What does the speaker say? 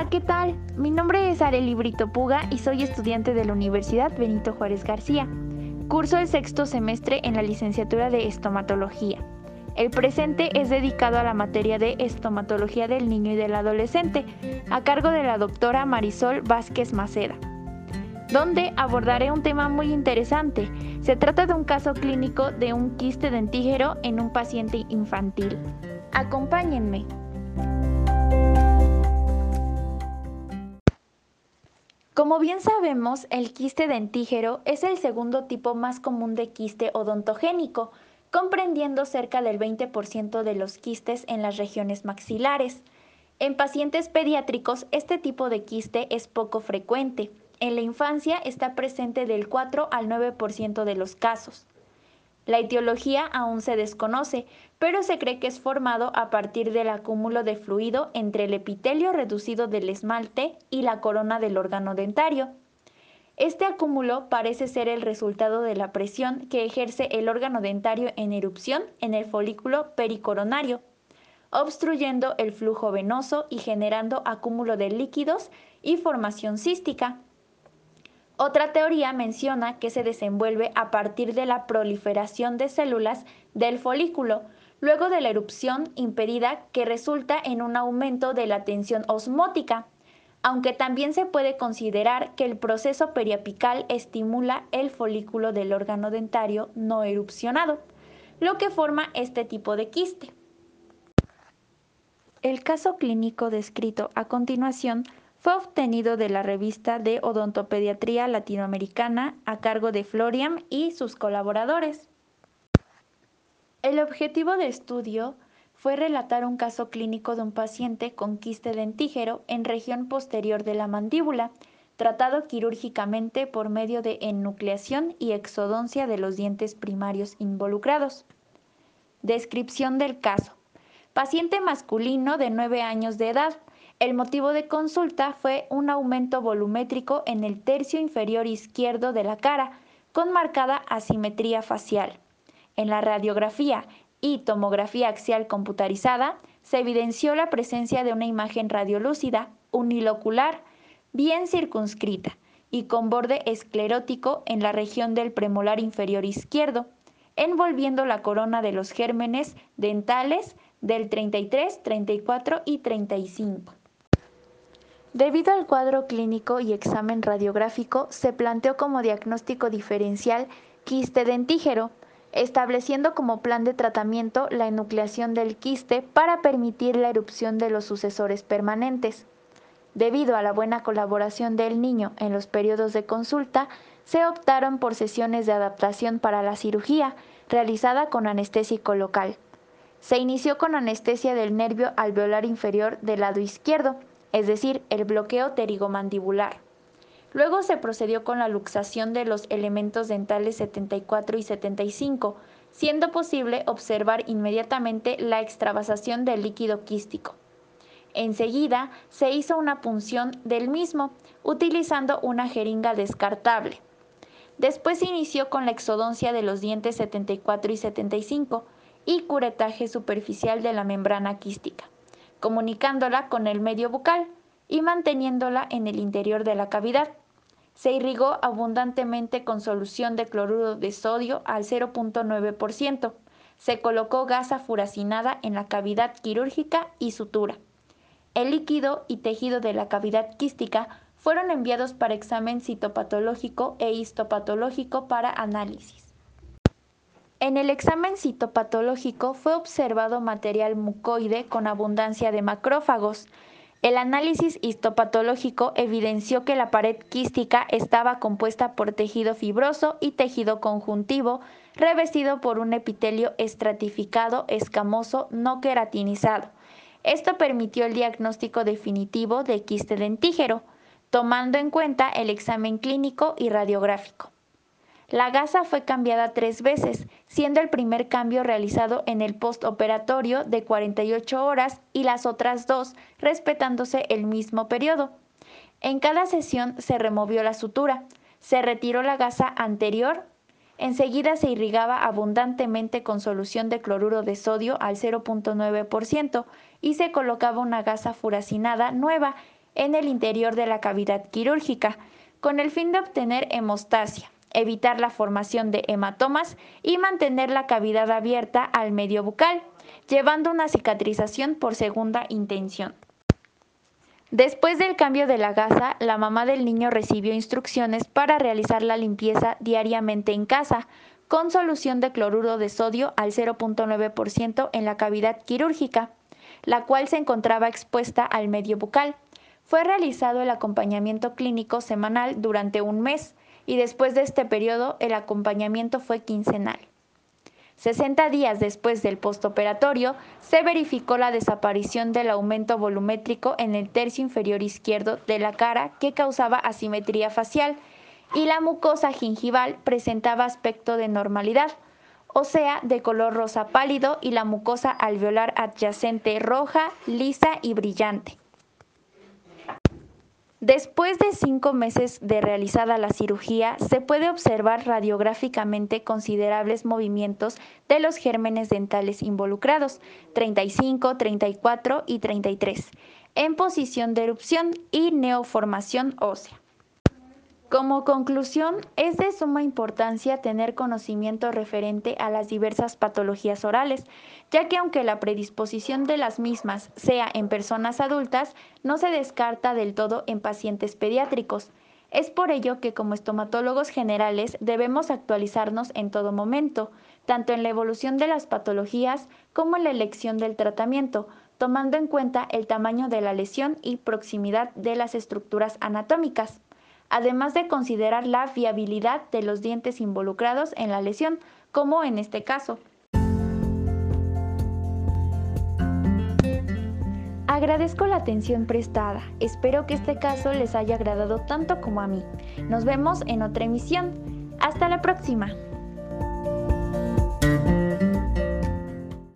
Hola, ¿qué tal? Mi nombre es Areli Brito Puga y soy estudiante de la Universidad Benito Juárez García. Curso el sexto semestre en la licenciatura de estomatología. El presente es dedicado a la materia de estomatología del niño y del adolescente, a cargo de la doctora Marisol Vázquez Maceda, donde abordaré un tema muy interesante. Se trata de un caso clínico de un quiste dentígero en un paciente infantil. Acompáñenme. Como bien sabemos, el quiste dentígero es el segundo tipo más común de quiste odontogénico, comprendiendo cerca del 20% de los quistes en las regiones maxilares. En pacientes pediátricos, este tipo de quiste es poco frecuente. En la infancia está presente del 4 al 9% de los casos. La etiología aún se desconoce, pero se cree que es formado a partir del acúmulo de fluido entre el epitelio reducido del esmalte y la corona del órgano dentario. Este acúmulo parece ser el resultado de la presión que ejerce el órgano dentario en erupción en el folículo pericoronario, obstruyendo el flujo venoso y generando acúmulo de líquidos y formación cística. Otra teoría menciona que se desenvuelve a partir de la proliferación de células del folículo, luego de la erupción impedida que resulta en un aumento de la tensión osmótica, aunque también se puede considerar que el proceso periapical estimula el folículo del órgano dentario no erupcionado, lo que forma este tipo de quiste. El caso clínico descrito a continuación fue obtenido de la revista de Odontopediatría Latinoamericana a cargo de Florian y sus colaboradores. El objetivo de estudio fue relatar un caso clínico de un paciente con quiste dentígero en región posterior de la mandíbula, tratado quirúrgicamente por medio de enucleación y exodoncia de los dientes primarios involucrados. Descripción del caso. Paciente masculino de 9 años de edad, el motivo de consulta fue un aumento volumétrico en el tercio inferior izquierdo de la cara, con marcada asimetría facial. En la radiografía y tomografía axial computarizada se evidenció la presencia de una imagen radiolúcida unilocular bien circunscrita y con borde esclerótico en la región del premolar inferior izquierdo, envolviendo la corona de los gérmenes dentales del 33, 34 y 35. Debido al cuadro clínico y examen radiográfico, se planteó como diagnóstico diferencial quiste dentígero, estableciendo como plan de tratamiento la enucleación del quiste para permitir la erupción de los sucesores permanentes. Debido a la buena colaboración del niño en los periodos de consulta, se optaron por sesiones de adaptación para la cirugía, realizada con anestésico local. Se inició con anestesia del nervio alveolar inferior del lado izquierdo, es decir, el bloqueo pterigomandibular. Luego se procedió con la luxación de los elementos dentales 74 y 75, siendo posible observar inmediatamente la extravasación del líquido quístico. Enseguida se hizo una punción del mismo, utilizando una jeringa descartable. Después se inició con la exodoncia de los dientes 74 y 75 y curetaje superficial de la membrana quística comunicándola con el medio bucal y manteniéndola en el interior de la cavidad. Se irrigó abundantemente con solución de cloruro de sodio al 0.9%. Se colocó gasa furacinada en la cavidad quirúrgica y sutura. El líquido y tejido de la cavidad quística fueron enviados para examen citopatológico e histopatológico para análisis. En el examen citopatológico fue observado material mucoide con abundancia de macrófagos. El análisis histopatológico evidenció que la pared quística estaba compuesta por tejido fibroso y tejido conjuntivo, revestido por un epitelio estratificado, escamoso, no queratinizado. Esto permitió el diagnóstico definitivo de quiste dentígero, tomando en cuenta el examen clínico y radiográfico. La gasa fue cambiada tres veces, siendo el primer cambio realizado en el postoperatorio de 48 horas y las otras dos respetándose el mismo periodo. En cada sesión se removió la sutura, se retiró la gasa anterior, enseguida se irrigaba abundantemente con solución de cloruro de sodio al 0.9% y se colocaba una gasa furacinada nueva en el interior de la cavidad quirúrgica, con el fin de obtener hemostasia, evitar la formación de hematomas y mantener la cavidad abierta al medio bucal, llevando una cicatrización por segunda intención. Después del cambio de la gasa, la mamá del niño recibió instrucciones para realizar la limpieza diariamente en casa, con solución de cloruro de sodio al 0.9% en la cavidad quirúrgica, la cual se encontraba expuesta al medio bucal. Fue realizado el acompañamiento clínico semanal durante un mes y después de este periodo el acompañamiento fue quincenal. 60 días después del postoperatorio, se verificó la desaparición del aumento volumétrico en el tercio inferior izquierdo de la cara que causaba asimetría facial y la mucosa gingival presentaba aspecto de normalidad, o sea, de color rosa pálido y la mucosa alveolar adyacente roja, lisa y brillante. Después de cinco meses de realizada la cirugía, se puede observar radiográficamente considerables movimientos de los gérmenes dentales involucrados, 35, 34 y 33, en posición de erupción y neoformación ósea. Como conclusión, es de suma importancia tener conocimiento referente a las diversas patologías orales, ya que aunque la predisposición de las mismas sea en personas adultas, no se descarta del todo en pacientes pediátricos. Es por ello que como estomatólogos generales debemos actualizarnos en todo momento, tanto en la evolución de las patologías como en la elección del tratamiento, tomando en cuenta el tamaño de la lesión y proximidad de las estructuras anatómicas además de considerar la viabilidad de los dientes involucrados en la lesión, como en este caso. Agradezco la atención prestada. Espero que este caso les haya agradado tanto como a mí. Nos vemos en otra emisión. Hasta la próxima.